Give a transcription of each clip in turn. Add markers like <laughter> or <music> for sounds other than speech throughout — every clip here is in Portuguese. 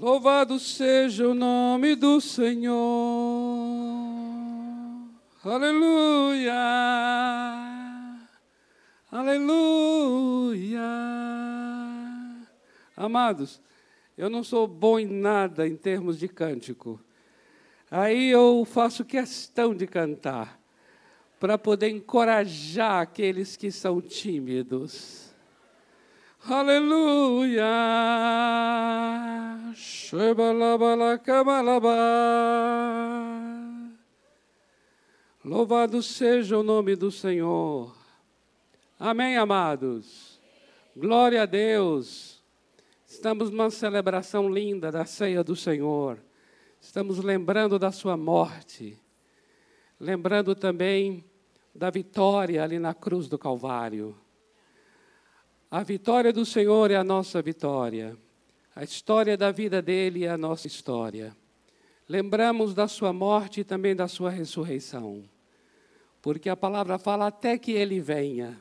Louvado seja o nome do Senhor. Aleluia. Aleluia. Amados, eu não sou bom em nada em termos de cântico. Aí eu faço questão de cantar para poder encorajar aqueles que são tímidos. Aleluia. Louvado seja o nome do Senhor. Amém, amados. Glória a Deus. Estamos numa celebração linda da ceia do Senhor. Estamos lembrando da sua morte. Lembrando também da vitória ali na cruz do Calvário. A vitória do Senhor é a nossa vitória. A história da vida dele é a nossa história. Lembramos da sua morte e também da sua ressurreição. Porque a palavra fala até que ele venha.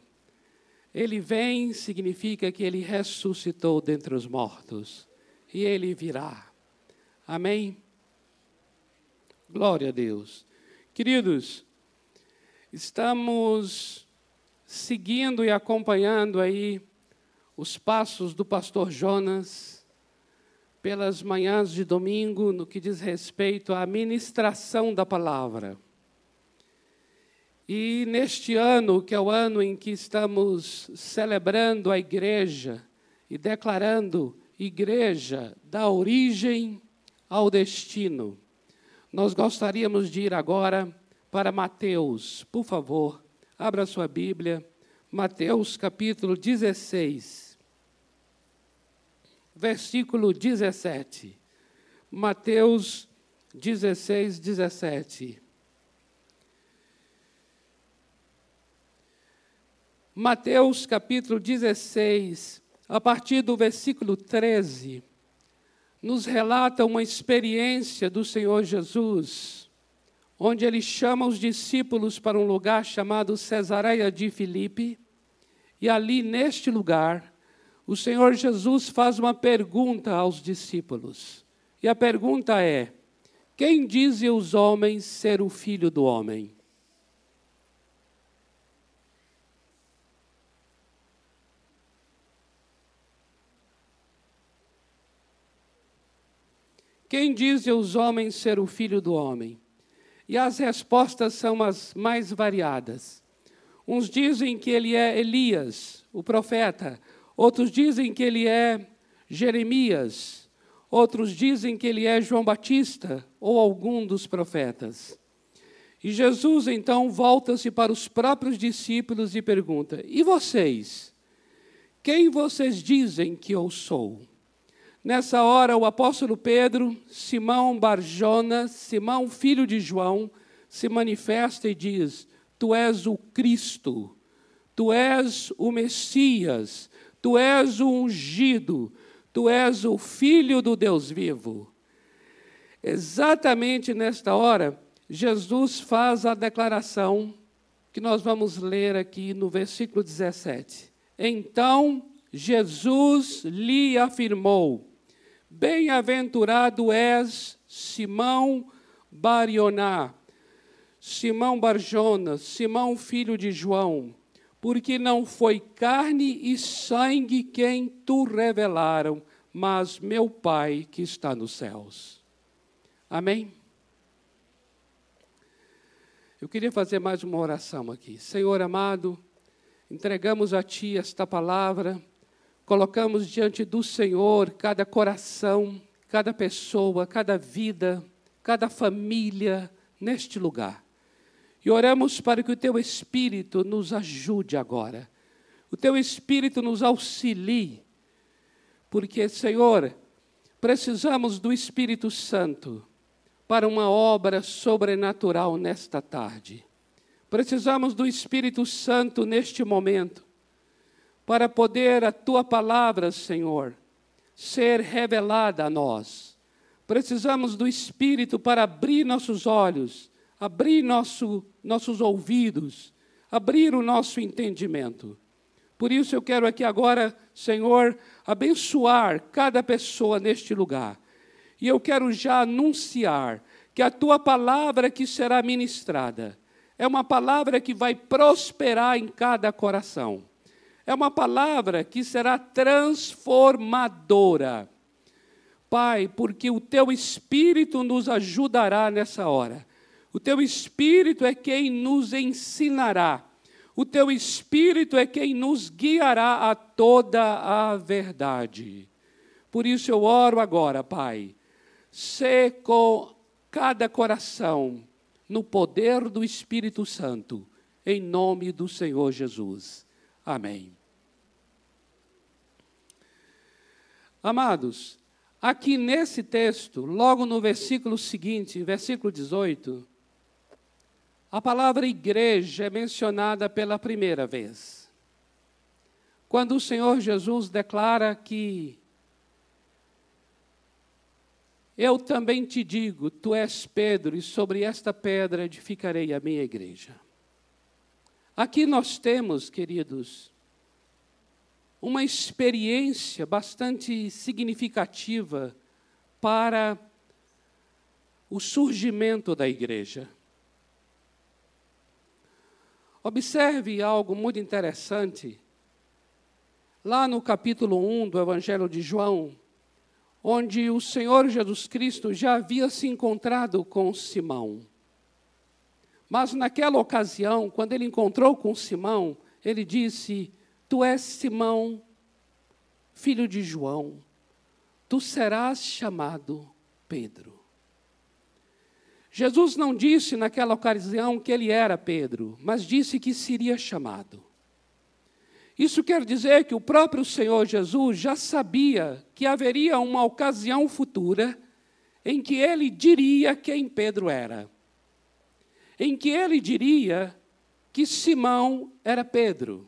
Ele vem significa que ele ressuscitou dentre os mortos. E ele virá. Amém? Glória a Deus. Queridos, estamos seguindo e acompanhando aí os passos do pastor Jonas pelas manhãs de domingo no que diz respeito à ministração da palavra. E neste ano, que é o ano em que estamos celebrando a igreja e declarando igreja da origem ao destino, nós gostaríamos de ir agora para Mateus. Por favor, abra sua Bíblia. Mateus capítulo 16 versículo 17. Mateus 16, 17. Mateus capítulo 16, a partir do versículo 13, nos relata uma experiência do Senhor Jesus, onde ele chama os discípulos para um lugar chamado Cesareia de Filipe, e ali neste lugar, o Senhor Jesus faz uma pergunta aos discípulos. E a pergunta é: Quem dizem os homens ser o filho do homem? Quem dizem os homens ser o filho do homem? E as respostas são as mais variadas. Uns dizem que ele é Elias, o profeta. Outros dizem que ele é Jeremias, outros dizem que ele é João Batista ou algum dos profetas. E Jesus então volta-se para os próprios discípulos e pergunta: E vocês? Quem vocês dizem que eu sou? Nessa hora, o apóstolo Pedro, Simão Barjona, Simão filho de João, se manifesta e diz: Tu és o Cristo, tu és o Messias, Tu és o ungido, tu és o filho do Deus vivo. Exatamente nesta hora, Jesus faz a declaração que nós vamos ler aqui no versículo 17. Então Jesus lhe afirmou: Bem-aventurado és Simão Barioná, Simão Barjona, Simão filho de João, porque não foi carne e sangue quem tu revelaram, mas meu Pai que está nos céus. Amém? Eu queria fazer mais uma oração aqui. Senhor amado, entregamos a Ti esta palavra, colocamos diante do Senhor cada coração, cada pessoa, cada vida, cada família neste lugar. E oramos para que o teu Espírito nos ajude agora. O teu Espírito nos auxilie. Porque, Senhor, precisamos do Espírito Santo para uma obra sobrenatural nesta tarde. Precisamos do Espírito Santo neste momento para poder a tua palavra, Senhor, ser revelada a nós. Precisamos do Espírito para abrir nossos olhos abrir nosso, nossos ouvidos, abrir o nosso entendimento. Por isso eu quero aqui agora, Senhor, abençoar cada pessoa neste lugar. E eu quero já anunciar que a tua palavra que será ministrada é uma palavra que vai prosperar em cada coração. É uma palavra que será transformadora. Pai, porque o teu espírito nos ajudará nessa hora. O teu espírito é quem nos ensinará. O teu espírito é quem nos guiará a toda a verdade. Por isso eu oro agora, Pai, se com cada coração no poder do Espírito Santo, em nome do Senhor Jesus. Amém. Amados, aqui nesse texto, logo no versículo seguinte, versículo 18, a palavra igreja é mencionada pela primeira vez. Quando o Senhor Jesus declara que eu também te digo: tu és Pedro, e sobre esta pedra edificarei a minha igreja. Aqui nós temos, queridos, uma experiência bastante significativa para o surgimento da igreja. Observe algo muito interessante. Lá no capítulo 1 do Evangelho de João, onde o Senhor Jesus Cristo já havia se encontrado com Simão. Mas naquela ocasião, quando ele encontrou com Simão, ele disse: Tu és Simão, filho de João, tu serás chamado Pedro. Jesus não disse naquela ocasião que ele era Pedro, mas disse que seria chamado. Isso quer dizer que o próprio Senhor Jesus já sabia que haveria uma ocasião futura em que ele diria quem Pedro era. Em que ele diria que Simão era Pedro.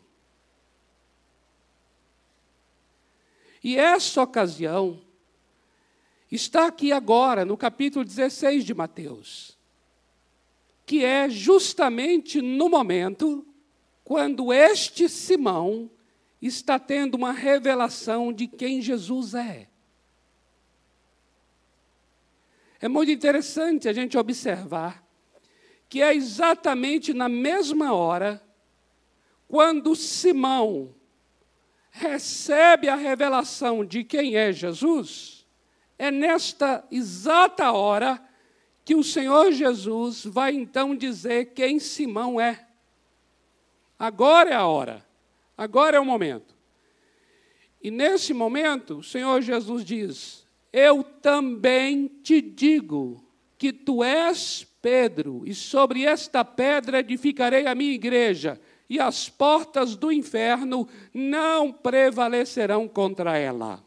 E essa ocasião está aqui agora, no capítulo 16 de Mateus, que é justamente no momento quando este Simão está tendo uma revelação de quem Jesus é. É muito interessante a gente observar que é exatamente na mesma hora, quando Simão recebe a revelação de quem é Jesus, é nesta exata hora que o Senhor Jesus vai então dizer quem Simão é. Agora é a hora, agora é o momento. E nesse momento, o Senhor Jesus diz: Eu também te digo que tu és Pedro, e sobre esta pedra edificarei a minha igreja, e as portas do inferno não prevalecerão contra ela.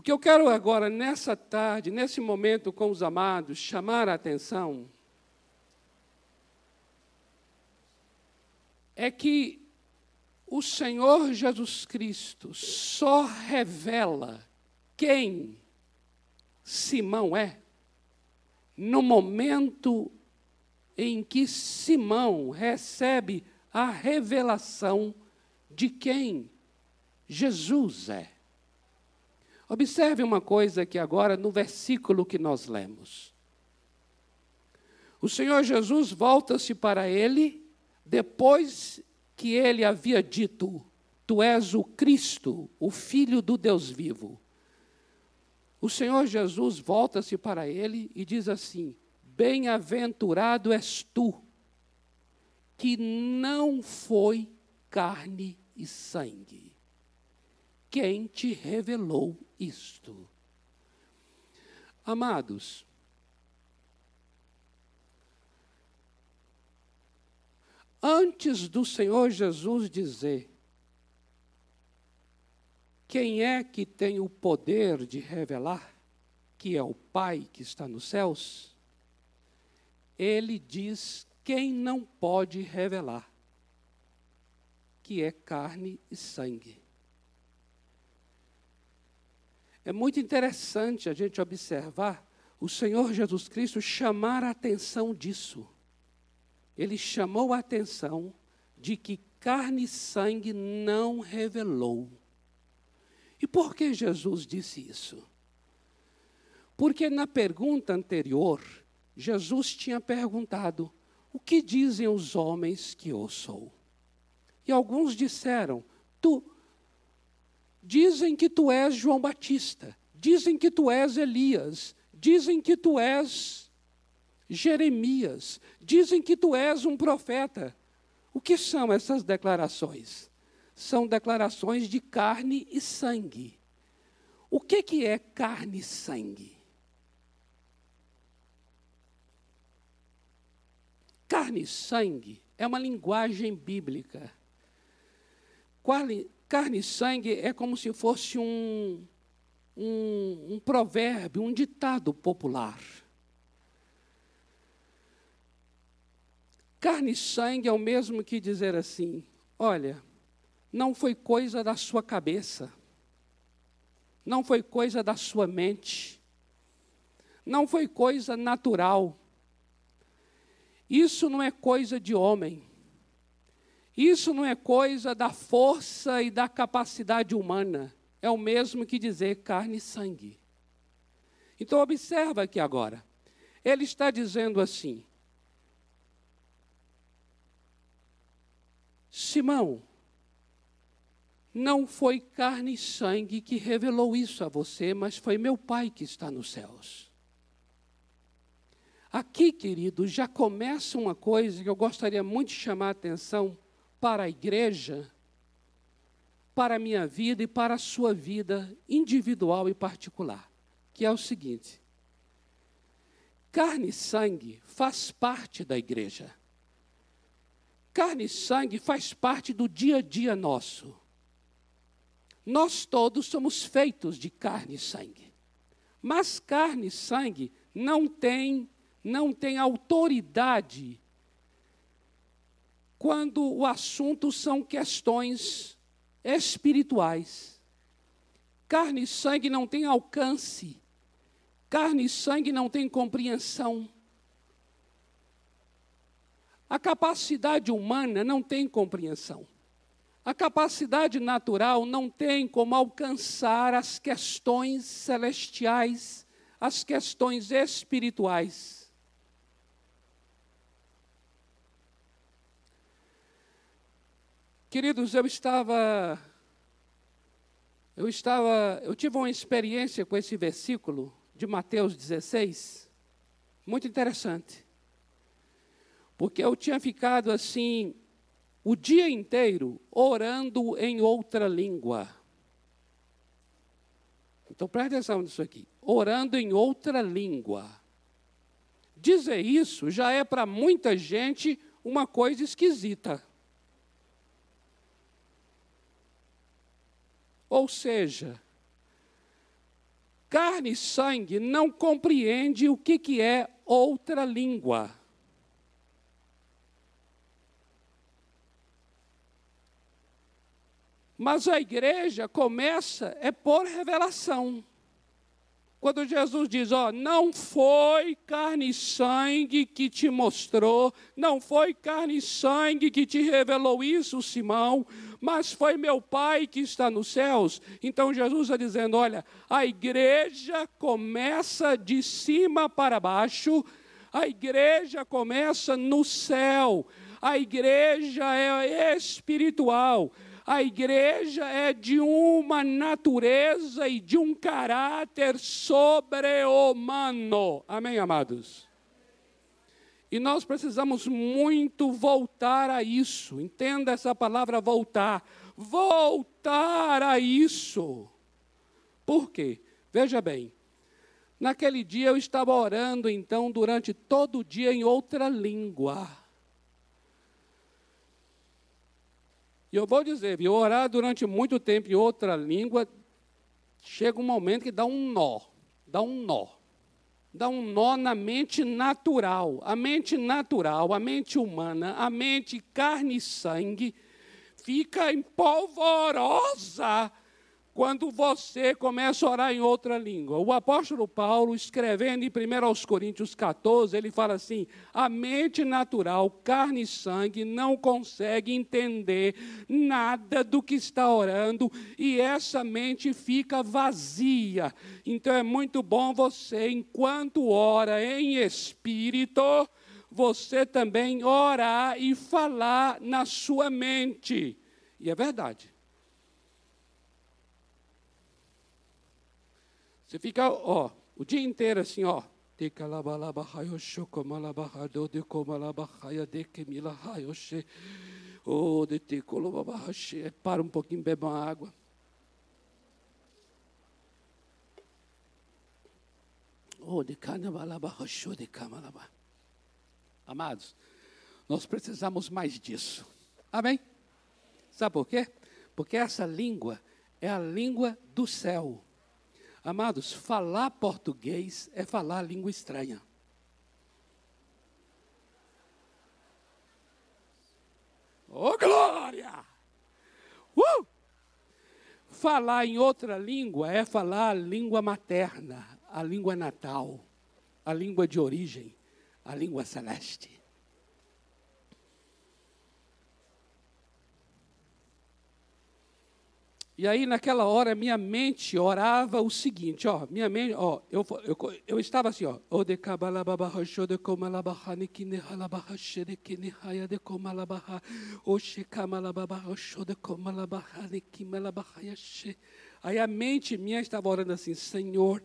O que eu quero agora, nessa tarde, nesse momento com os amados, chamar a atenção é que o Senhor Jesus Cristo só revela quem Simão é no momento em que Simão recebe a revelação de quem Jesus é. Observe uma coisa aqui agora no versículo que nós lemos. O Senhor Jesus volta-se para ele depois que ele havia dito: Tu és o Cristo, o Filho do Deus vivo. O Senhor Jesus volta-se para ele e diz assim: Bem-aventurado és tu, que não foi carne e sangue. Quem te revelou isto? Amados, Antes do Senhor Jesus dizer quem é que tem o poder de revelar, que é o Pai que está nos céus, ele diz quem não pode revelar, que é carne e sangue. É muito interessante a gente observar o Senhor Jesus Cristo chamar a atenção disso ele chamou a atenção de que carne e sangue não revelou. E por que Jesus disse isso? Porque na pergunta anterior, Jesus tinha perguntado: O que dizem os homens que eu sou? E alguns disseram: Tu dizem que tu és João Batista, dizem que tu és Elias, dizem que tu és Jeremias, dizem que tu és um profeta. O que são essas declarações? São declarações de carne e sangue. O que, que é carne e sangue? Carne e sangue é uma linguagem bíblica. E sangue é como se fosse um, um, um provérbio, um ditado popular. Carne e sangue é o mesmo que dizer assim: olha, não foi coisa da sua cabeça, não foi coisa da sua mente, não foi coisa natural. Isso não é coisa de homem. Isso não é coisa da força e da capacidade humana. É o mesmo que dizer carne e sangue. Então observa aqui agora. Ele está dizendo assim: Simão, não foi carne e sangue que revelou isso a você, mas foi meu Pai que está nos céus. Aqui, querido, já começa uma coisa que eu gostaria muito de chamar a atenção para a igreja, para a minha vida e para a sua vida individual e particular, que é o seguinte: carne e sangue faz parte da igreja. Carne e sangue faz parte do dia a dia nosso. Nós todos somos feitos de carne e sangue. Mas carne e sangue não tem, não tem autoridade quando o assunto são questões espirituais. Carne e sangue não tem alcance. Carne e sangue não tem compreensão. A capacidade humana não tem compreensão. A capacidade natural não tem como alcançar as questões celestiais, as questões espirituais. Queridos, eu estava eu estava, eu tive uma experiência com esse versículo de Mateus 16, muito interessante porque eu tinha ficado assim o dia inteiro orando em outra língua. Então preste atenção nisso aqui. Orando em outra língua. Dizer isso já é para muita gente uma coisa esquisita. Ou seja, carne e sangue não compreende o que, que é outra língua. Mas a igreja começa é por revelação. Quando Jesus diz, ó, não foi carne e sangue que te mostrou, não foi carne e sangue que te revelou isso, Simão, mas foi meu Pai que está nos céus. Então Jesus está dizendo, olha, a igreja começa de cima para baixo, a igreja começa no céu, a igreja é espiritual a igreja é de uma natureza e de um caráter sobre-humano. Amém, amados? E nós precisamos muito voltar a isso. Entenda essa palavra voltar. Voltar a isso. Por quê? Veja bem. Naquele dia eu estava orando, então, durante todo o dia em outra língua. E eu vou dizer, viu, orar durante muito tempo em outra língua, chega um momento que dá um nó, dá um nó. Dá um nó na mente natural. A mente natural, a mente humana, a mente carne e sangue, fica empolvorosa quando você começa a orar em outra língua. O apóstolo Paulo, escrevendo em 1 Coríntios 14, ele fala assim: a mente natural, carne e sangue, não consegue entender nada do que está orando e essa mente fica vazia. Então é muito bom você, enquanto ora em espírito, você também orar e falar na sua mente. E é verdade. Você fica, ó, o dia inteiro assim, ó. Para um pouquinho, beba uma água. Amados, nós precisamos mais disso. Amém? Sabe por quê? Porque essa língua é a língua do céu. Amados, falar português é falar língua estranha. Oh, glória! Uh! Falar em outra língua é falar a língua materna, a língua natal, a língua de origem, a língua celeste. E aí, naquela hora, minha mente orava o seguinte, ó, minha mente, ó, eu, eu, eu estava assim, ó, Aí a mente minha estava orando assim, Senhor,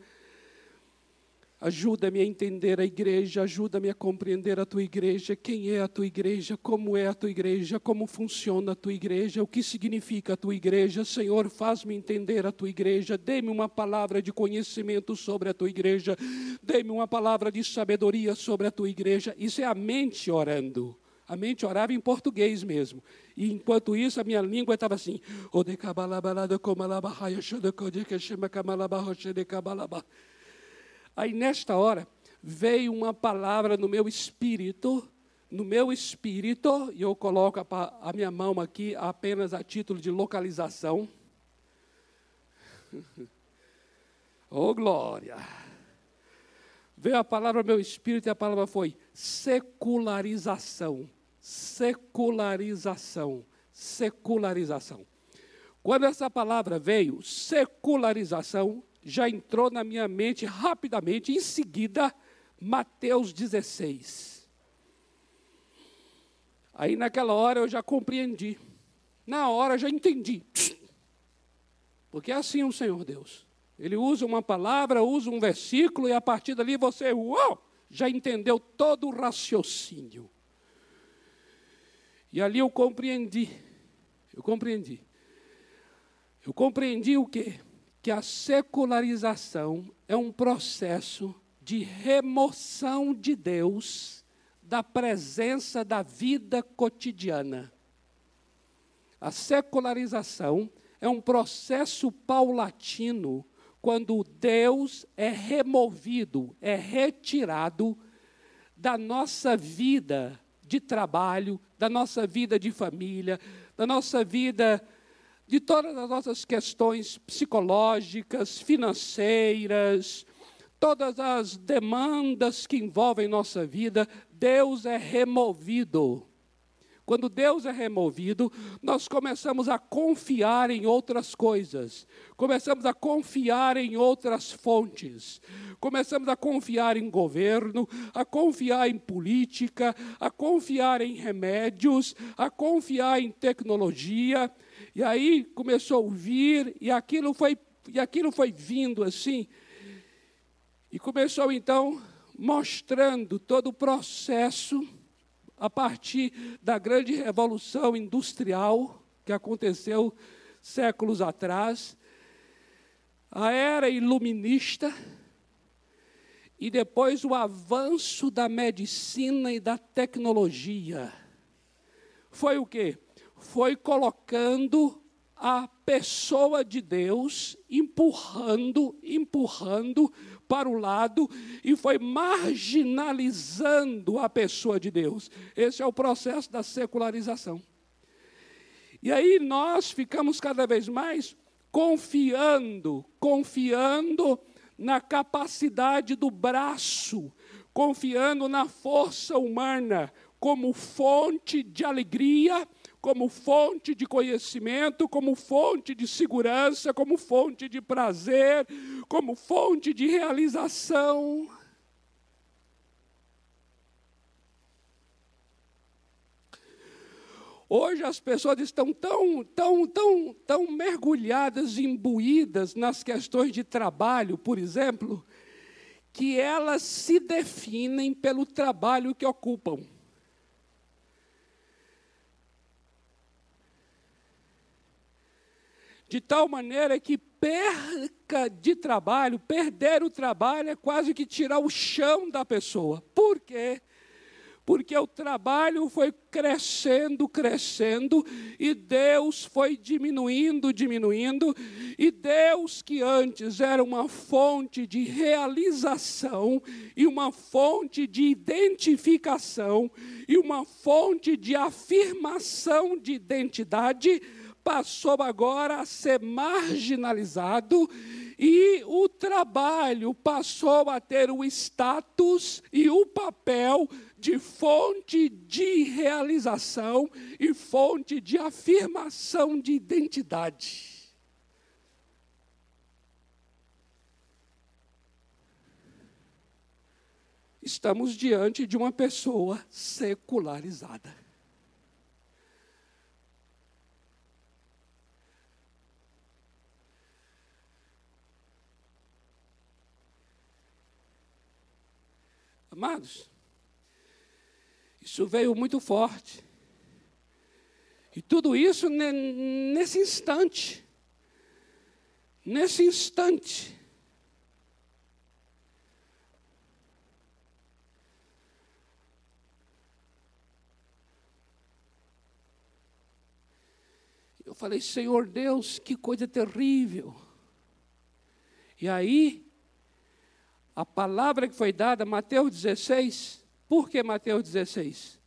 Ajuda-me a entender a igreja, ajuda-me a compreender a tua igreja, quem é a tua igreja, como é a tua igreja, como funciona a tua igreja, o que significa a tua igreja. Senhor, faz-me entender a tua igreja, dê-me uma palavra de conhecimento sobre a tua igreja, dê-me uma palavra de sabedoria sobre a tua igreja. Isso é a mente orando. A mente orava em português mesmo. E enquanto isso, a minha língua estava assim. Aí nesta hora veio uma palavra no meu espírito, no meu espírito, e eu coloco a, a minha mão aqui apenas a título de localização. <laughs> oh glória! Veio a palavra no meu espírito e a palavra foi secularização. Secularização. Secularização. Quando essa palavra veio, secularização, já entrou na minha mente rapidamente, em seguida, Mateus 16. Aí naquela hora eu já compreendi. Na hora eu já entendi. Porque é assim o Senhor Deus. Ele usa uma palavra, usa um versículo, e a partir dali você, uau, já entendeu todo o raciocínio. E ali eu compreendi. Eu compreendi. Eu compreendi o quê? Que a secularização é um processo de remoção de Deus da presença da vida cotidiana. A secularização é um processo paulatino quando Deus é removido, é retirado da nossa vida de trabalho, da nossa vida de família, da nossa vida de todas as nossas questões psicológicas, financeiras, todas as demandas que envolvem nossa vida, Deus é removido. Quando Deus é removido, nós começamos a confiar em outras coisas, começamos a confiar em outras fontes, começamos a confiar em governo, a confiar em política, a confiar em remédios, a confiar em tecnologia, e aí começou a vir, e aquilo foi, e aquilo foi vindo assim. E começou então mostrando todo o processo a partir da grande revolução industrial que aconteceu séculos atrás, a era iluminista e depois o avanço da medicina e da tecnologia. Foi o quê? Foi colocando a pessoa de Deus, empurrando, empurrando para o lado e foi marginalizando a pessoa de Deus. Esse é o processo da secularização. E aí nós ficamos cada vez mais confiando, confiando na capacidade do braço, confiando na força humana como fonte de alegria, como fonte de conhecimento, como fonte de segurança, como fonte de prazer, como fonte de realização. Hoje as pessoas estão tão, tão, tão, tão mergulhadas, imbuídas nas questões de trabalho, por exemplo, que elas se definem pelo trabalho que ocupam. De tal maneira que perca de trabalho, perder o trabalho é quase que tirar o chão da pessoa. Por quê? porque o trabalho foi crescendo, crescendo, e Deus foi diminuindo, diminuindo, e Deus, que antes era uma fonte de realização, e uma fonte de identificação, e uma fonte de afirmação de identidade, passou agora a ser marginalizado e o trabalho passou a ter o status e o papel de fonte de realização e fonte de afirmação de identidade. Estamos diante de uma pessoa secularizada. Amados, isso veio muito forte. E tudo isso nesse instante. Nesse instante. Eu falei, Senhor Deus, que coisa terrível. E aí, a palavra que foi dada, Mateus 16, por que Mateus 16?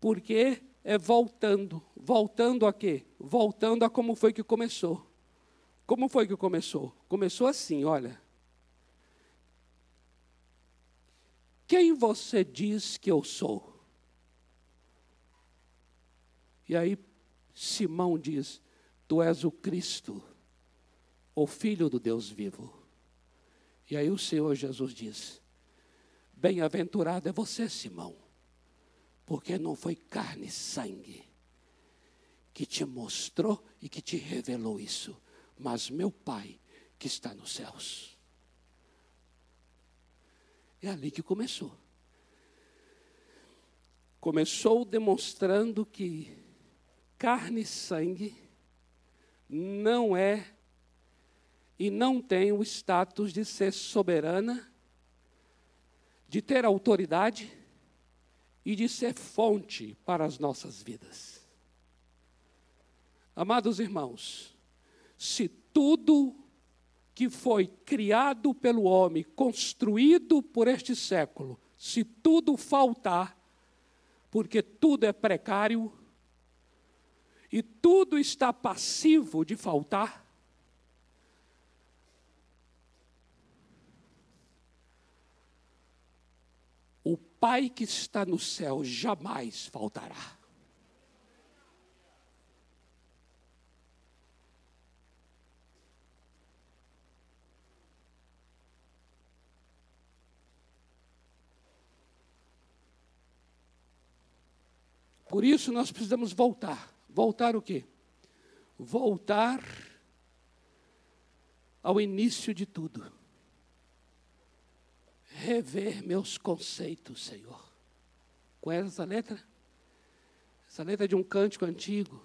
Porque é voltando. Voltando a quê? Voltando a como foi que começou. Como foi que começou? Começou assim, olha. Quem você diz que eu sou? E aí Simão diz: Tu és o Cristo, o Filho do Deus vivo. E aí o Senhor Jesus diz: Bem-aventurado é você, Simão, porque não foi carne e sangue que te mostrou e que te revelou isso, mas meu Pai que está nos céus. É ali que começou. Começou demonstrando que carne e sangue não é e não tem o status de ser soberana, de ter autoridade e de ser fonte para as nossas vidas. Amados irmãos, se tudo que foi criado pelo homem, construído por este século, se tudo faltar, porque tudo é precário e tudo está passivo de faltar, Pai que está no céu jamais faltará. Por isso nós precisamos voltar. Voltar o quê? Voltar ao início de tudo rever meus conceitos, Senhor. É essa letra? Essa letra é de um cântico antigo.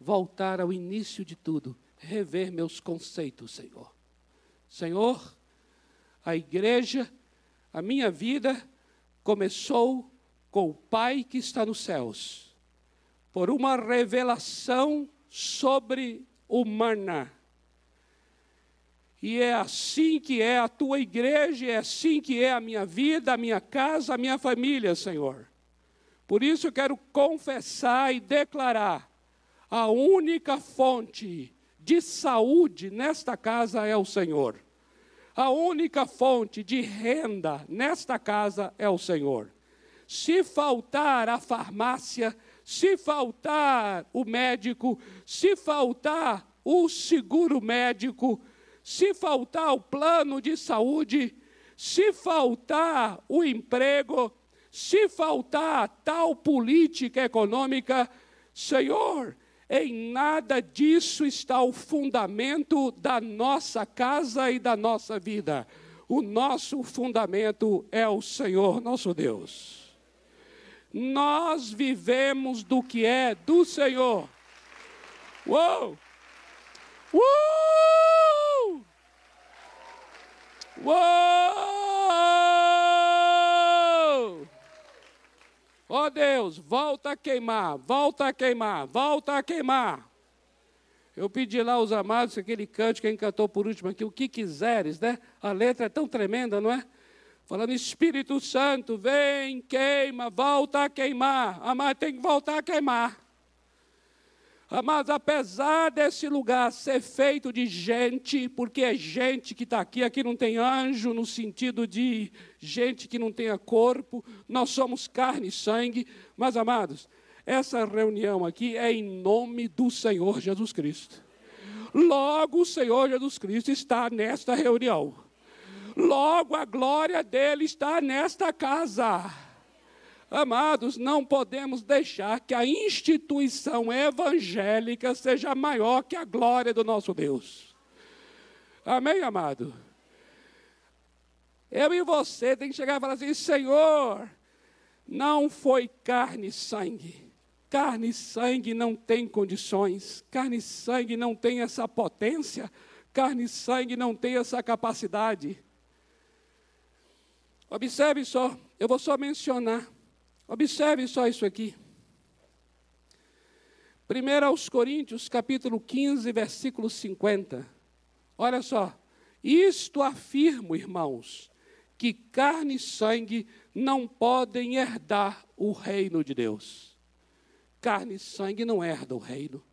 Voltar ao início de tudo, rever meus conceitos, Senhor. Senhor, a igreja, a minha vida começou com o Pai que está nos céus, por uma revelação sobre humana e é assim que é a tua igreja, é assim que é a minha vida, a minha casa, a minha família, Senhor. Por isso eu quero confessar e declarar a única fonte de saúde nesta casa é o Senhor. A única fonte de renda nesta casa é o Senhor. Se faltar a farmácia, se faltar o médico, se faltar o seguro médico, se faltar o plano de saúde, se faltar o emprego, se faltar tal política econômica, Senhor, em nada disso está o fundamento da nossa casa e da nossa vida. O nosso fundamento é o Senhor nosso Deus. Nós vivemos do que é do Senhor. Uou! Uou! Uou! Ó oh Deus, volta a queimar, volta a queimar, volta a queimar. Eu pedi lá aos amados aquele canto que cantou por último aqui, o que quiseres, né? A letra é tão tremenda, não é? Falando, Espírito Santo, vem, queima, volta a queimar. Amado, tem que voltar a queimar. Mas apesar desse lugar ser feito de gente, porque é gente que está aqui, aqui não tem anjo no sentido de gente que não tenha corpo, nós somos carne e sangue, mas amados, essa reunião aqui é em nome do Senhor Jesus Cristo. Logo o Senhor Jesus Cristo está nesta reunião. Logo a glória dele está nesta casa. Amados, não podemos deixar que a instituição evangélica seja maior que a glória do nosso Deus. Amém, amado? Eu e você tem que chegar e falar assim: Senhor, não foi carne e sangue. Carne e sangue não tem condições, carne e sangue não tem essa potência, carne e sangue não tem essa capacidade. Observe só, eu vou só mencionar Observe só isso aqui. 1 aos Coríntios, capítulo 15, versículo 50. Olha só. Isto afirmo, irmãos, que carne e sangue não podem herdar o reino de Deus. Carne e sangue não herdam o reino.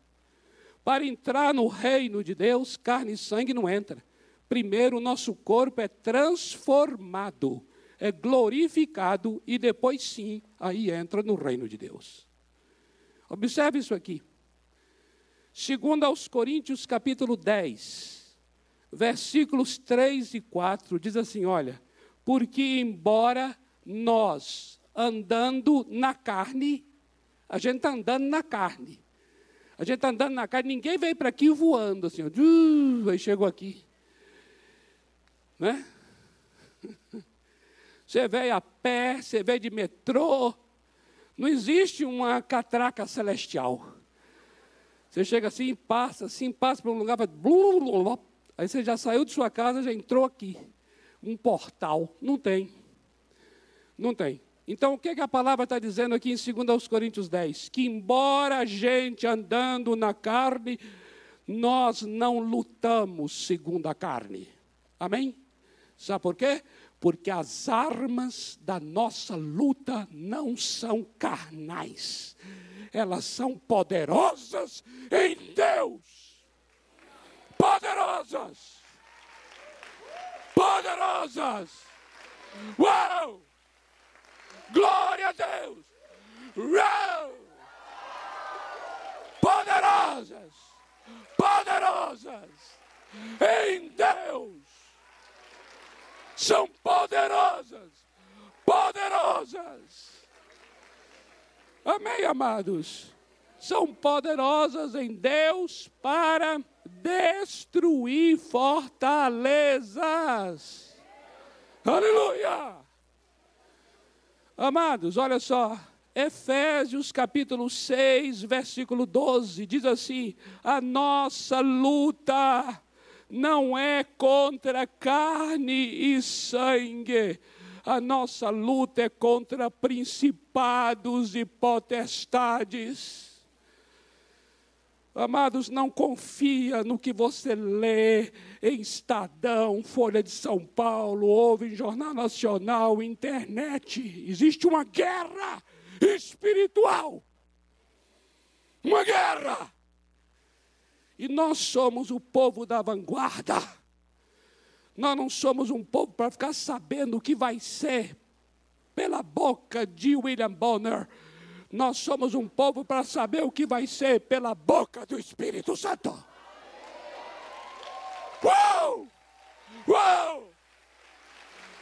Para entrar no reino de Deus, carne e sangue não entra. Primeiro, o nosso corpo é transformado é glorificado e depois sim, aí entra no reino de Deus. Observe isso aqui. Segundo aos Coríntios capítulo 10, versículos 3 e 4, diz assim, olha, porque embora nós andando na carne, a gente está andando na carne, a gente está andando na carne, ninguém veio para aqui voando assim, aí chegou aqui. Né? Você veio a pé, você veio de metrô. Não existe uma catraca celestial. Você chega assim, passa, assim, passa para um lugar, aí você já saiu de sua casa, já entrou aqui. Um portal. Não tem. Não tem. Então, o que, é que a palavra está dizendo aqui em 2 Coríntios 10? Que embora a gente andando na carne, nós não lutamos segundo a carne. Amém? Sabe por quê? Porque as armas da nossa luta não são carnais, elas são poderosas em Deus. Poderosas! Poderosas! Uau! Glória a Deus! Uau! Poderosas! Poderosas! Em Deus! São poderosas, poderosas. Amém, amados? São poderosas em Deus para destruir fortalezas. Aleluia! Amados, olha só. Efésios capítulo 6, versículo 12, diz assim: A nossa luta não é contra carne e sangue. A nossa luta é contra principados e potestades. Amados, não confia no que você lê em Estadão, Folha de São Paulo, ouve em Jornal Nacional, internet. Existe uma guerra espiritual. Uma guerra E nós somos o povo da vanguarda. Nós não somos um povo para ficar sabendo o que vai ser pela boca de William Bonner. Nós somos um povo para saber o que vai ser pela boca do Espírito Santo. Uau! Uau!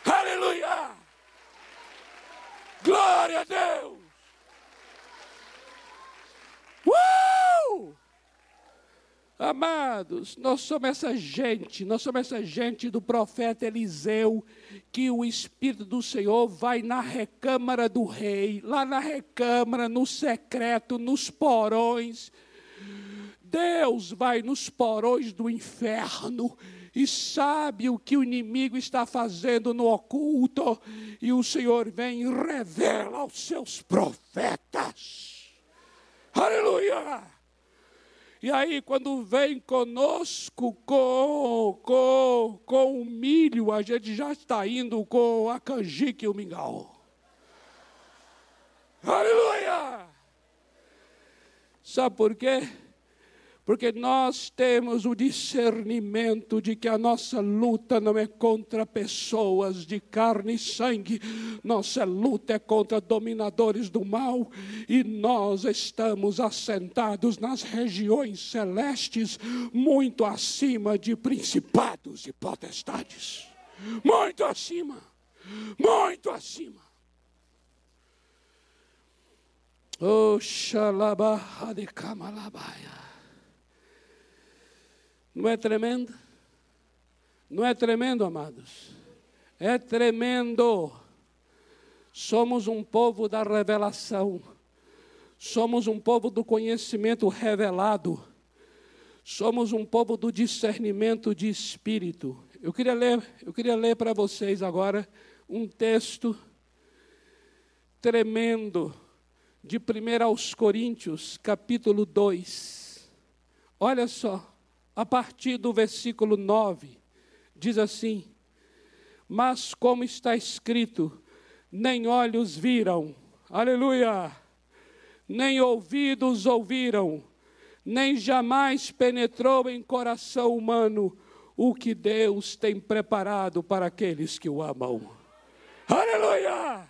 Aleluia! Glória a Deus! Uh! Amados, nós somos essa gente, nós somos essa gente do profeta Eliseu, que o Espírito do Senhor vai na recâmara do rei, lá na recâmara, no secreto, nos porões. Deus vai nos porões do inferno e sabe o que o inimigo está fazendo no oculto, e o Senhor vem e revela aos seus profetas. Aleluia! E aí, quando vem conosco com, com, com o milho, a gente já está indo com a canjica e o mingau. Aleluia! Sabe por quê? Porque nós temos o discernimento de que a nossa luta não é contra pessoas de carne e sangue, nossa luta é contra dominadores do mal, e nós estamos assentados nas regiões celestes, muito acima de principados e potestades. Muito acima, muito acima. Xalabah de Kamalabaya. Não é tremendo? Não é tremendo, amados? É tremendo. Somos um povo da revelação. Somos um povo do conhecimento revelado. Somos um povo do discernimento de espírito. Eu queria ler, eu queria ler para vocês agora um texto tremendo de 1 aos Coríntios, capítulo 2. Olha só a partir do versículo 9, diz assim: Mas como está escrito, nem olhos viram, aleluia, nem ouvidos ouviram, nem jamais penetrou em coração humano o que Deus tem preparado para aqueles que o amam. Aleluia!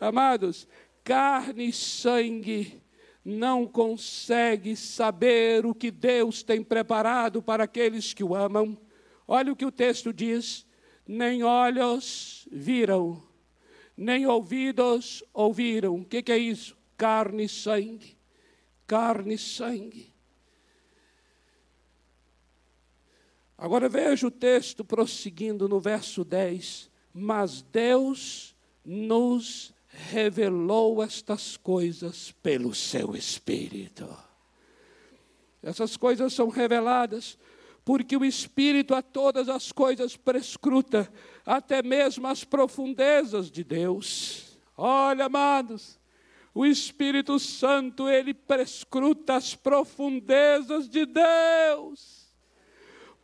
Amados, carne e sangue não consegue saber o que Deus tem preparado para aqueles que o amam. Olha o que o texto diz: nem olhos viram, nem ouvidos ouviram. O que, que é isso? Carne e sangue. Carne e sangue. Agora veja o texto prosseguindo no verso 10. Mas Deus nos revelou estas coisas pelo seu Espírito. Essas coisas são reveladas porque o Espírito a todas as coisas prescruta, até mesmo as profundezas de Deus. Olha, amados, o Espírito Santo, ele prescruta as profundezas de Deus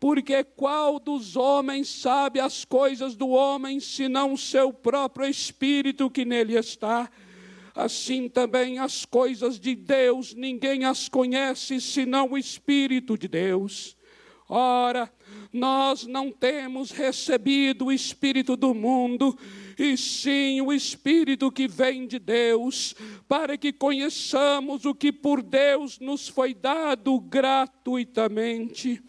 porque qual dos homens sabe as coisas do homem, senão o seu próprio espírito que nele está? Assim também as coisas de Deus, ninguém as conhece senão o Espírito de Deus. Ora, nós não temos recebido o Espírito do mundo, e sim o Espírito que vem de Deus, para que conheçamos o que por Deus nos foi dado gratuitamente.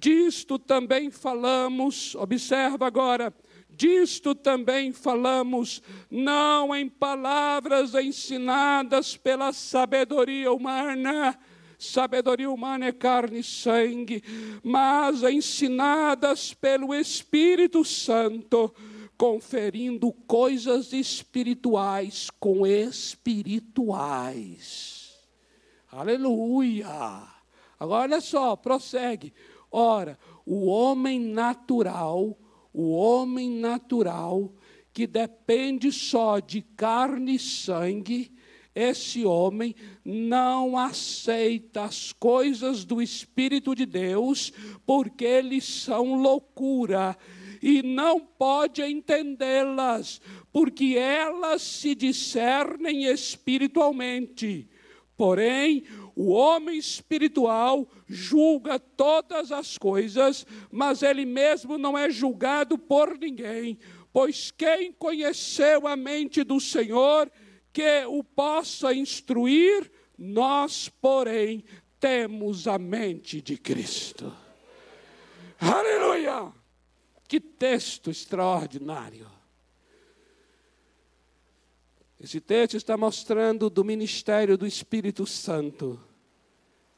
Disto também falamos, observa agora, disto também falamos, não em palavras ensinadas pela sabedoria humana, sabedoria humana é carne e sangue, mas ensinadas pelo Espírito Santo, conferindo coisas espirituais com espirituais. Aleluia! Agora olha só, prossegue. Ora, o homem natural, o homem natural que depende só de carne e sangue, esse homem não aceita as coisas do Espírito de Deus, porque eles são loucura, e não pode entendê-las, porque elas se discernem espiritualmente. Porém, O homem espiritual julga todas as coisas, mas ele mesmo não é julgado por ninguém, pois quem conheceu a mente do Senhor que o possa instruir, nós, porém, temos a mente de Cristo. Aleluia! Que texto extraordinário. Esse texto está mostrando do ministério do Espírito Santo,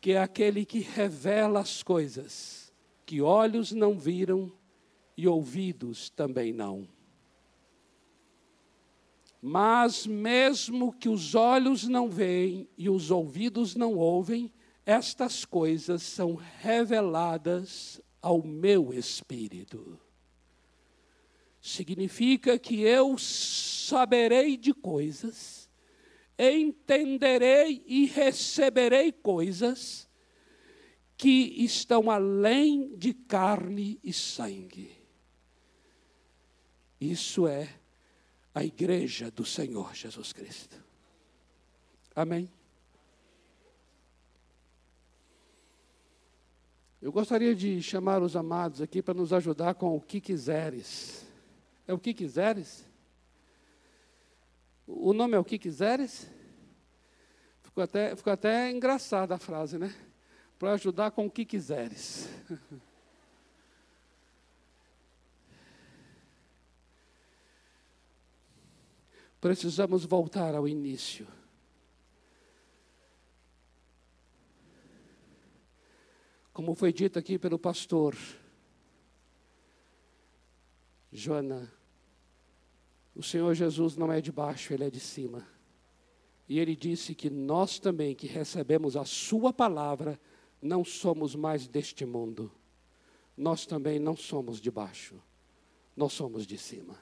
que é aquele que revela as coisas que olhos não viram e ouvidos também não. Mas mesmo que os olhos não veem e os ouvidos não ouvem, estas coisas são reveladas ao meu espírito. Significa que eu saberei de coisas, entenderei e receberei coisas que estão além de carne e sangue. Isso é a igreja do Senhor Jesus Cristo. Amém. Eu gostaria de chamar os amados aqui para nos ajudar com o que quiseres. É o que quiseres? O nome é o que quiseres? Ficou até, ficou até engraçada a frase, né? Para ajudar com o que quiseres. <laughs> Precisamos voltar ao início. Como foi dito aqui pelo pastor Joana, o Senhor Jesus não é de baixo, ele é de cima. E ele disse que nós também, que recebemos a Sua palavra, não somos mais deste mundo. Nós também não somos de baixo, nós somos de cima.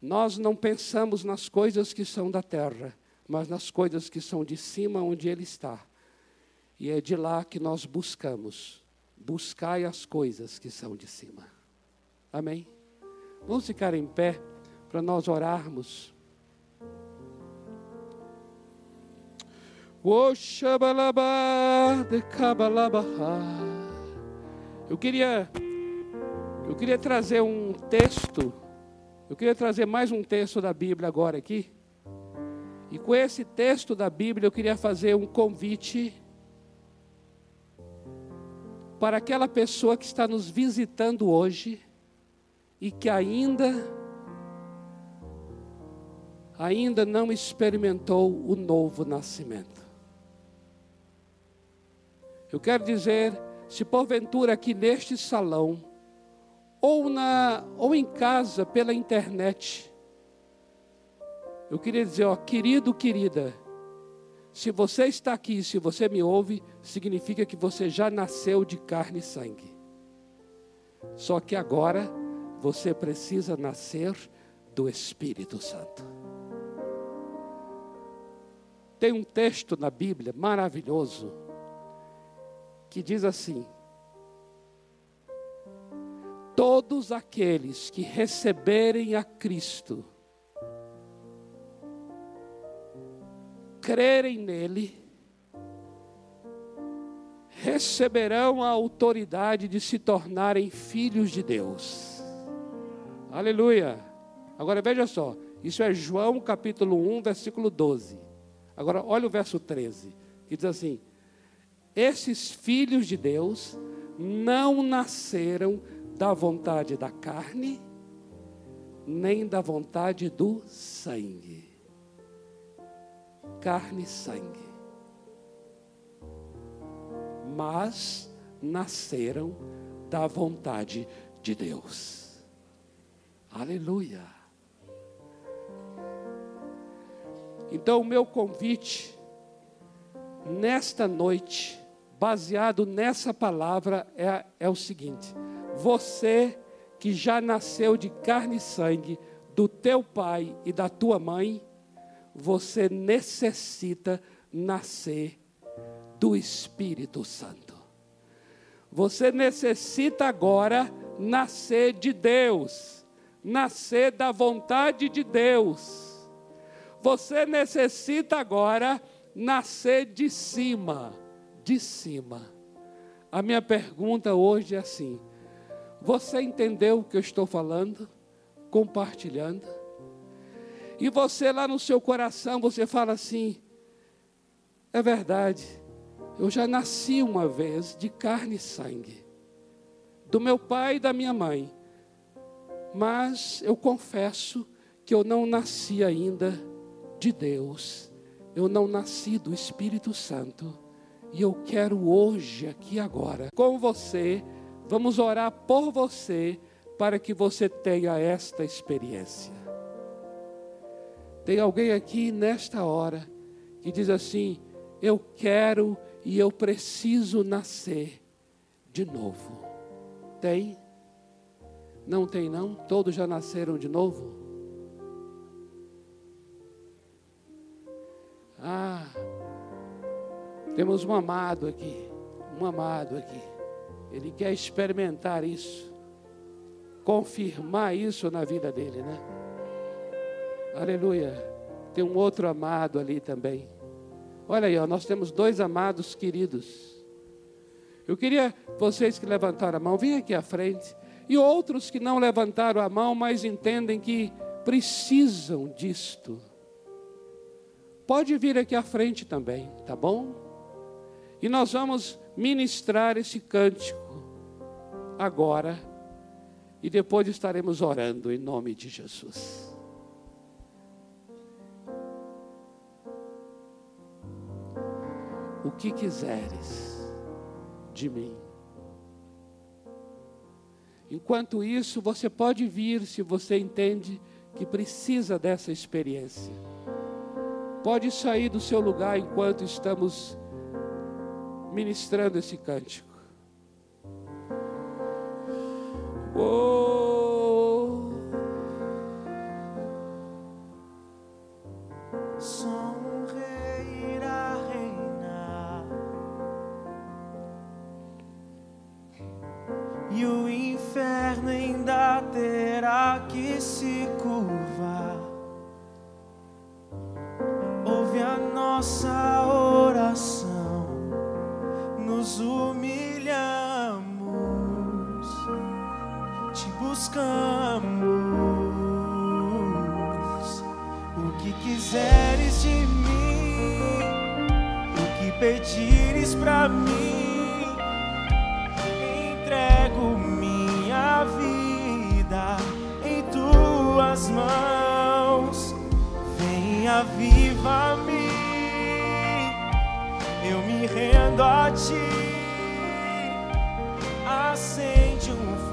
Nós não pensamos nas coisas que são da terra, mas nas coisas que são de cima, onde Ele está. E é de lá que nós buscamos. Buscai as coisas que são de cima. Amém? Vamos ficar em pé para nós orarmos. Eu queria, eu queria trazer um texto, eu queria trazer mais um texto da Bíblia agora aqui. E com esse texto da Bíblia eu queria fazer um convite para aquela pessoa que está nos visitando hoje e que ainda ainda não experimentou o novo nascimento. Eu quero dizer, se porventura aqui neste salão ou na ou em casa pela internet, eu queria dizer, ó, querido, querida, se você está aqui, se você me ouve, significa que você já nasceu de carne e sangue. Só que agora você precisa nascer do Espírito Santo. Tem um texto na Bíblia maravilhoso que diz assim: Todos aqueles que receberem a Cristo, crerem nele, receberão a autoridade de se tornarem filhos de Deus. Aleluia. Agora veja só, isso é João capítulo 1, versículo 12. Agora olha o verso 13, que diz assim: Esses filhos de Deus não nasceram da vontade da carne, nem da vontade do sangue. Carne e sangue. Mas nasceram da vontade de Deus. Aleluia. Então, o meu convite, nesta noite, baseado nessa palavra, é, é o seguinte: você que já nasceu de carne e sangue, do teu pai e da tua mãe, você necessita nascer do Espírito Santo. Você necessita agora nascer de Deus nascer da vontade de Deus. Você necessita agora nascer de cima, de cima. A minha pergunta hoje é assim: você entendeu o que eu estou falando? Compartilhando? E você lá no seu coração, você fala assim: é verdade, eu já nasci uma vez de carne e sangue, do meu pai e da minha mãe, mas eu confesso que eu não nasci ainda de Deus, eu não nasci do Espírito Santo, e eu quero hoje, aqui agora, com você, vamos orar por você, para que você tenha esta experiência. Tem alguém aqui nesta hora que diz assim: Eu quero e eu preciso nascer de novo. Tem? Não tem, não? Todos já nasceram de novo? Ah, temos um amado aqui, um amado aqui. Ele quer experimentar isso, confirmar isso na vida dele, né? Aleluia. Tem um outro amado ali também. Olha aí, ó, nós temos dois amados queridos. Eu queria vocês que levantaram a mão, vinham aqui à frente. E outros que não levantaram a mão, mas entendem que precisam disto. Pode vir aqui à frente também, tá bom? E nós vamos ministrar esse cântico agora. E depois estaremos orando em nome de Jesus. o que quiseres de mim. Enquanto isso, você pode vir se você entende que precisa dessa experiência. Pode sair do seu lugar enquanto estamos ministrando esse cântico. Oh. Só um rei irá reinar e o ainda terá que se curvar. Ouve a nossa oração, nos humilhamos, te buscamos. O que quiseres de mim, o que pedires para mim aviva-me, eu me rendo a ti, acende um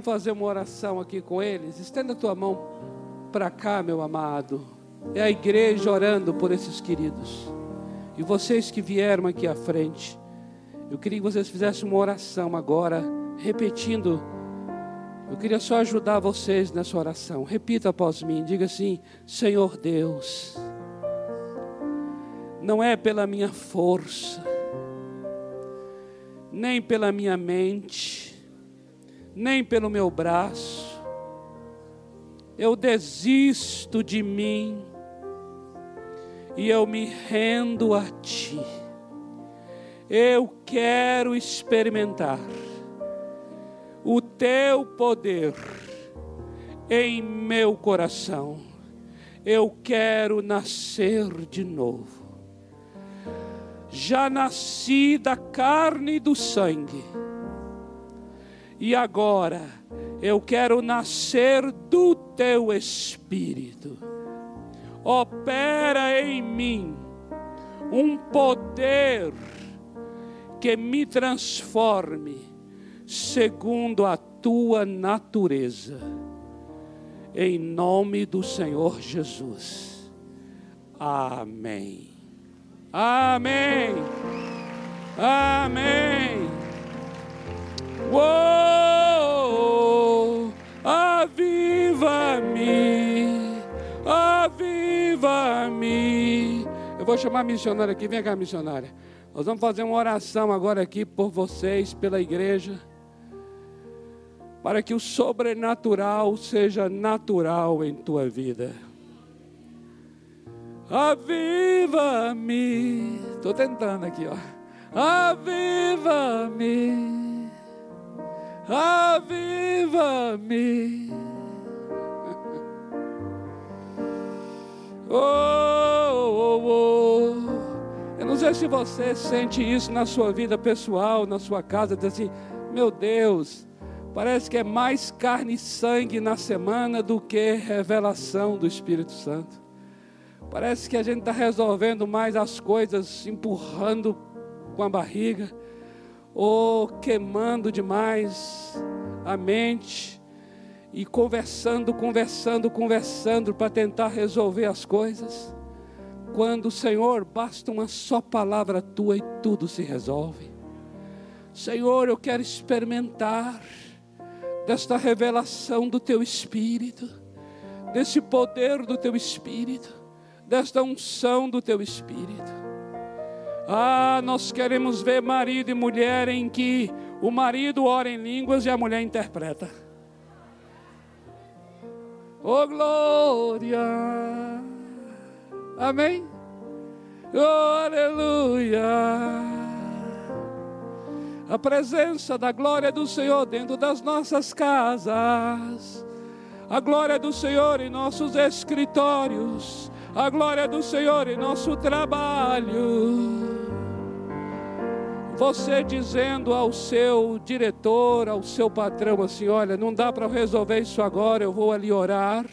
vamos fazer uma oração aqui com eles. Estenda a tua mão para cá, meu amado. É a igreja orando por esses queridos. E vocês que vieram aqui à frente, eu queria que vocês fizessem uma oração agora, repetindo. Eu queria só ajudar vocês nessa oração. Repita após mim, diga assim: Senhor Deus, não é pela minha força, nem pela minha mente, nem pelo meu braço. Eu desisto de mim e eu me rendo a Ti. Eu quero experimentar o Teu poder em meu coração. Eu quero nascer de novo já nasci da carne e do sangue, e agora eu quero nascer do teu espírito. Opera em mim um poder que me transforme segundo a tua natureza. Em nome do Senhor Jesus. Amém. Amém. Amém. Uou! Aviva-me. Aviva-me. Eu vou chamar a missionária aqui. Vem cá, missionária. Nós vamos fazer uma oração agora aqui por vocês, pela igreja. Para que o sobrenatural seja natural em tua vida. Aviva-me. Estou tentando aqui, ó. Aviva-me. Aviva-me. Oh, oh, oh. Eu não sei se você sente isso na sua vida pessoal, na sua casa, diz assim, meu Deus, parece que é mais carne e sangue na semana do que revelação do Espírito Santo. Parece que a gente está resolvendo mais as coisas empurrando com a barriga, ou queimando demais a mente, e conversando, conversando, conversando para tentar resolver as coisas. Quando Senhor, basta uma só palavra tua e tudo se resolve. Senhor, eu quero experimentar desta revelação do teu Espírito, desse poder do teu Espírito desta unção do teu Espírito. Ah, nós queremos ver marido e mulher em que o marido ora em línguas e a mulher interpreta. Oh glória! Amém? Oh, aleluia! A presença da glória do Senhor dentro das nossas casas, a glória do Senhor em nossos escritórios, a glória do Senhor em nosso trabalho. Você dizendo ao seu diretor, ao seu patrão assim: Olha, não dá para resolver isso agora, eu vou ali orar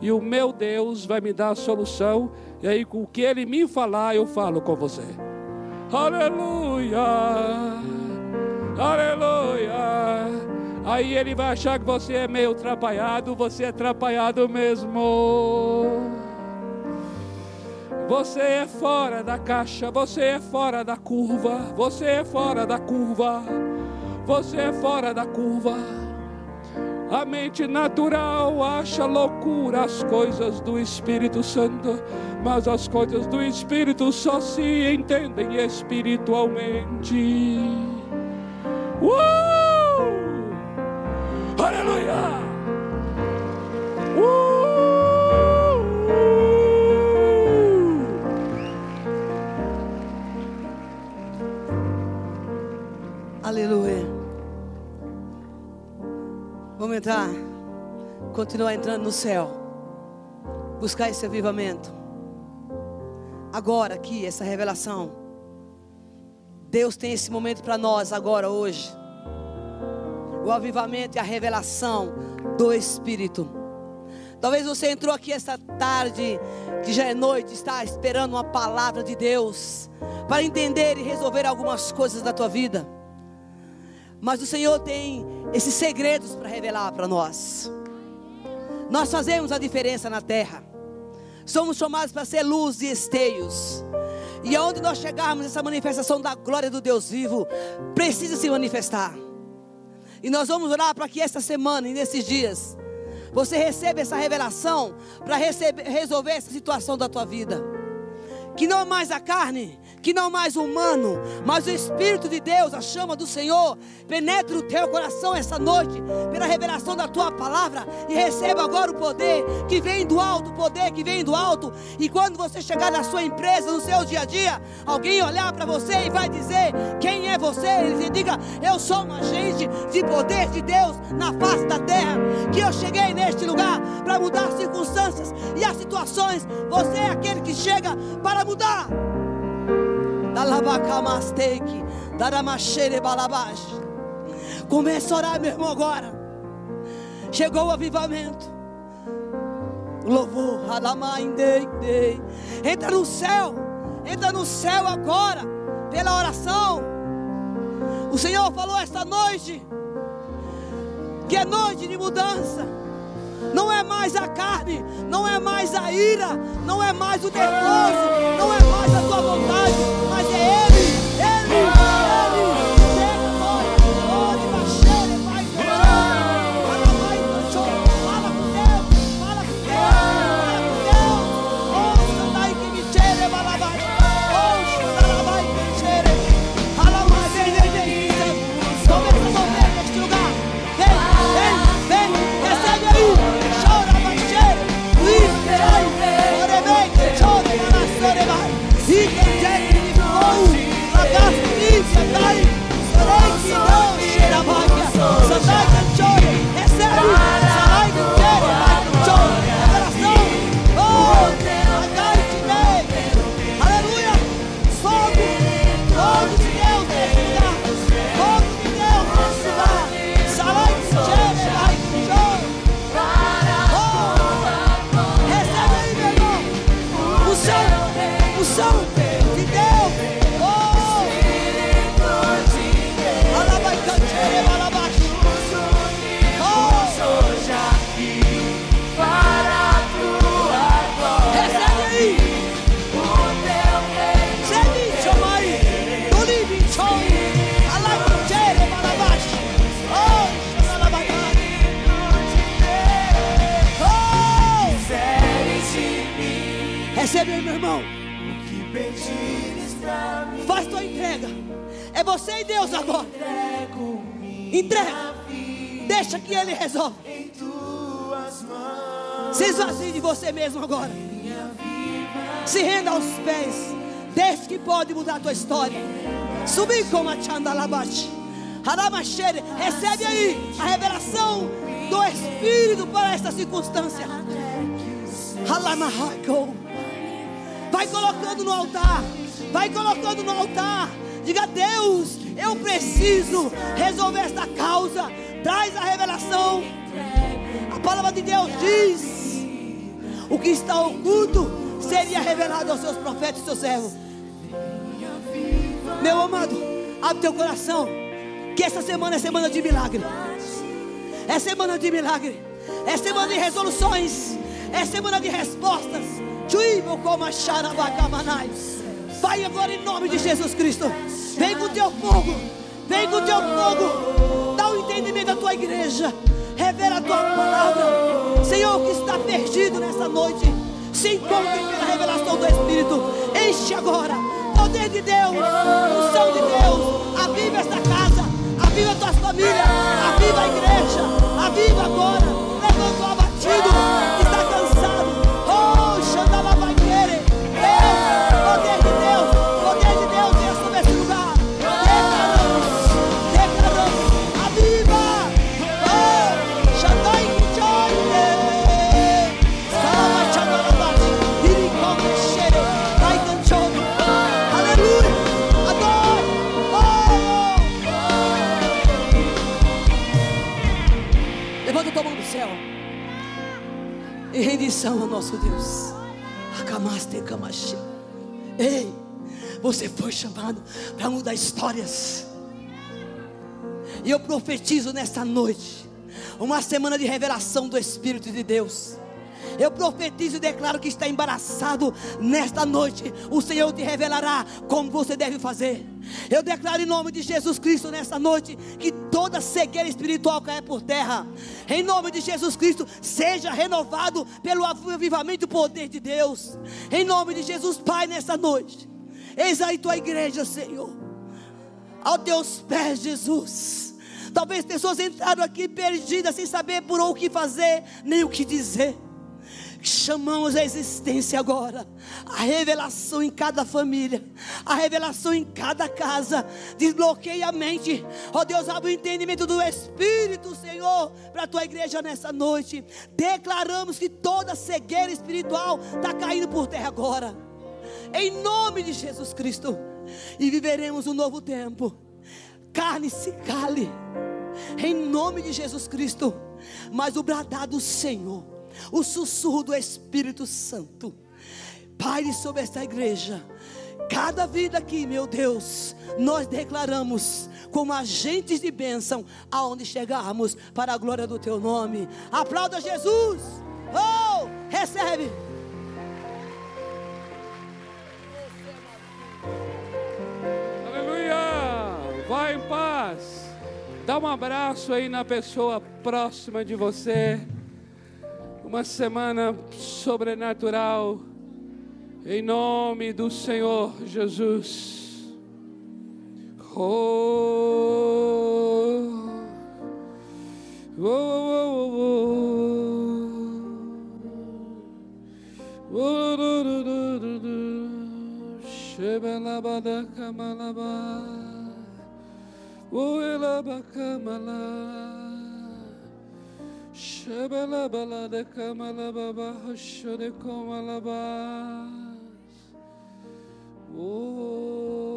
e o meu Deus vai me dar a solução. E aí, com o que ele me falar, eu falo com você. Aleluia! Aleluia! Aí ele vai achar que você é meio atrapalhado, você é atrapalhado mesmo. Você é fora da caixa, você é fora da curva, você é fora da curva, você é fora da curva. A mente natural acha loucura as coisas do Espírito Santo, mas as coisas do Espírito só se entendem espiritualmente. Uh! Aleluia! Uh! Aleluia. Vamos entrar. Continuar entrando no céu. Buscar esse avivamento. Agora, aqui, essa revelação. Deus tem esse momento para nós agora, hoje. O avivamento e a revelação do Espírito. Talvez você entrou aqui esta tarde, que já é noite, está esperando uma palavra de Deus para entender e resolver algumas coisas da tua vida. Mas o Senhor tem esses segredos para revelar para nós. Nós fazemos a diferença na terra. Somos chamados para ser luz e esteios. E aonde nós chegarmos, essa manifestação da glória do Deus vivo precisa se manifestar. E nós vamos orar para que esta semana e nesses dias você receba essa revelação para resolver essa situação da tua vida. Que não mais a carne, que não mais humano, mas o Espírito de Deus, a chama do Senhor, penetre o teu coração essa noite, pela revelação da tua palavra, e receba agora o poder que vem do alto, o poder que vem do alto. E quando você chegar na sua empresa, no seu dia a dia, alguém olhar para você e vai dizer: Quem é você? Ele diga: Eu sou um agente de poder de Deus na face da terra, que eu cheguei neste lugar para mudar as circunstâncias e as situações. Você é aquele que chega para mudar. Comece a orar, meu irmão, agora. Chegou o avivamento. Louvor, entra no céu, entra no céu agora, pela oração. O Senhor falou esta noite que é noite de mudança. Não é mais a carne, não é mais a ira, não é mais o nervoso, não é mais a tua vontade, Recebe o oculto seria revelado aos seus profetas e seus servos. Meu amado, abre teu coração. Que essa semana é semana de milagre. É semana de milagre. É semana de resoluções. É semana de respostas. Vai agora em nome de Jesus Cristo. Vem com o teu fogo. Vem com o teu fogo. Dá o um entendimento da tua igreja. Revela a tua palavra. Senhor, que está perdido nessa noite. Se encontre pela revelação do Espírito. Enche agora. Poder de Deus. Unção de Deus. Aviva esta casa aviva a tua família, aviva a igreja, aviva agora, levanta o abatido está Ao nosso Deus. Acamaste, camache. Ei, você foi chamado para mudar histórias. E eu profetizo nesta noite uma semana de revelação do Espírito de Deus. Eu profetizo e declaro que está embaraçado nesta noite. O Senhor te revelará como você deve fazer. Eu declaro em nome de Jesus Cristo nesta noite que toda cegueira espiritual caia por terra. Em nome de Jesus Cristo, seja renovado pelo avivamento e poder de Deus. Em nome de Jesus, Pai, nesta noite. Eis aí tua igreja, Senhor. Ao teus pés, Jesus. Talvez pessoas entraram aqui perdidas, sem saber por o que fazer, nem o que dizer chamamos a existência agora, a revelação em cada família, a revelação em cada casa. Desbloqueia a mente, ó oh, Deus, abre o entendimento do Espírito, Senhor, para a tua igreja nessa noite. Declaramos que toda cegueira espiritual está caindo por terra agora, em nome de Jesus Cristo, e viveremos um novo tempo. Carne se cale, em nome de Jesus Cristo, mas o bradar do Senhor o sussurro do Espírito Santo. Pare sobre esta igreja. Cada vida aqui, meu Deus, nós declaramos como agentes de bênção aonde chegarmos para a glória do teu nome. Aplauda Jesus. Oh, recebe. Aleluia. Vai em paz. Dá um abraço aí na pessoa próxima de você uma semana sobrenatural, em nome do Senhor Jesus. Oh, oh, oh, oh, oh. Shebalabada kamalaba, oh Shebele balade kamala baba hashore komala la ba. Oh.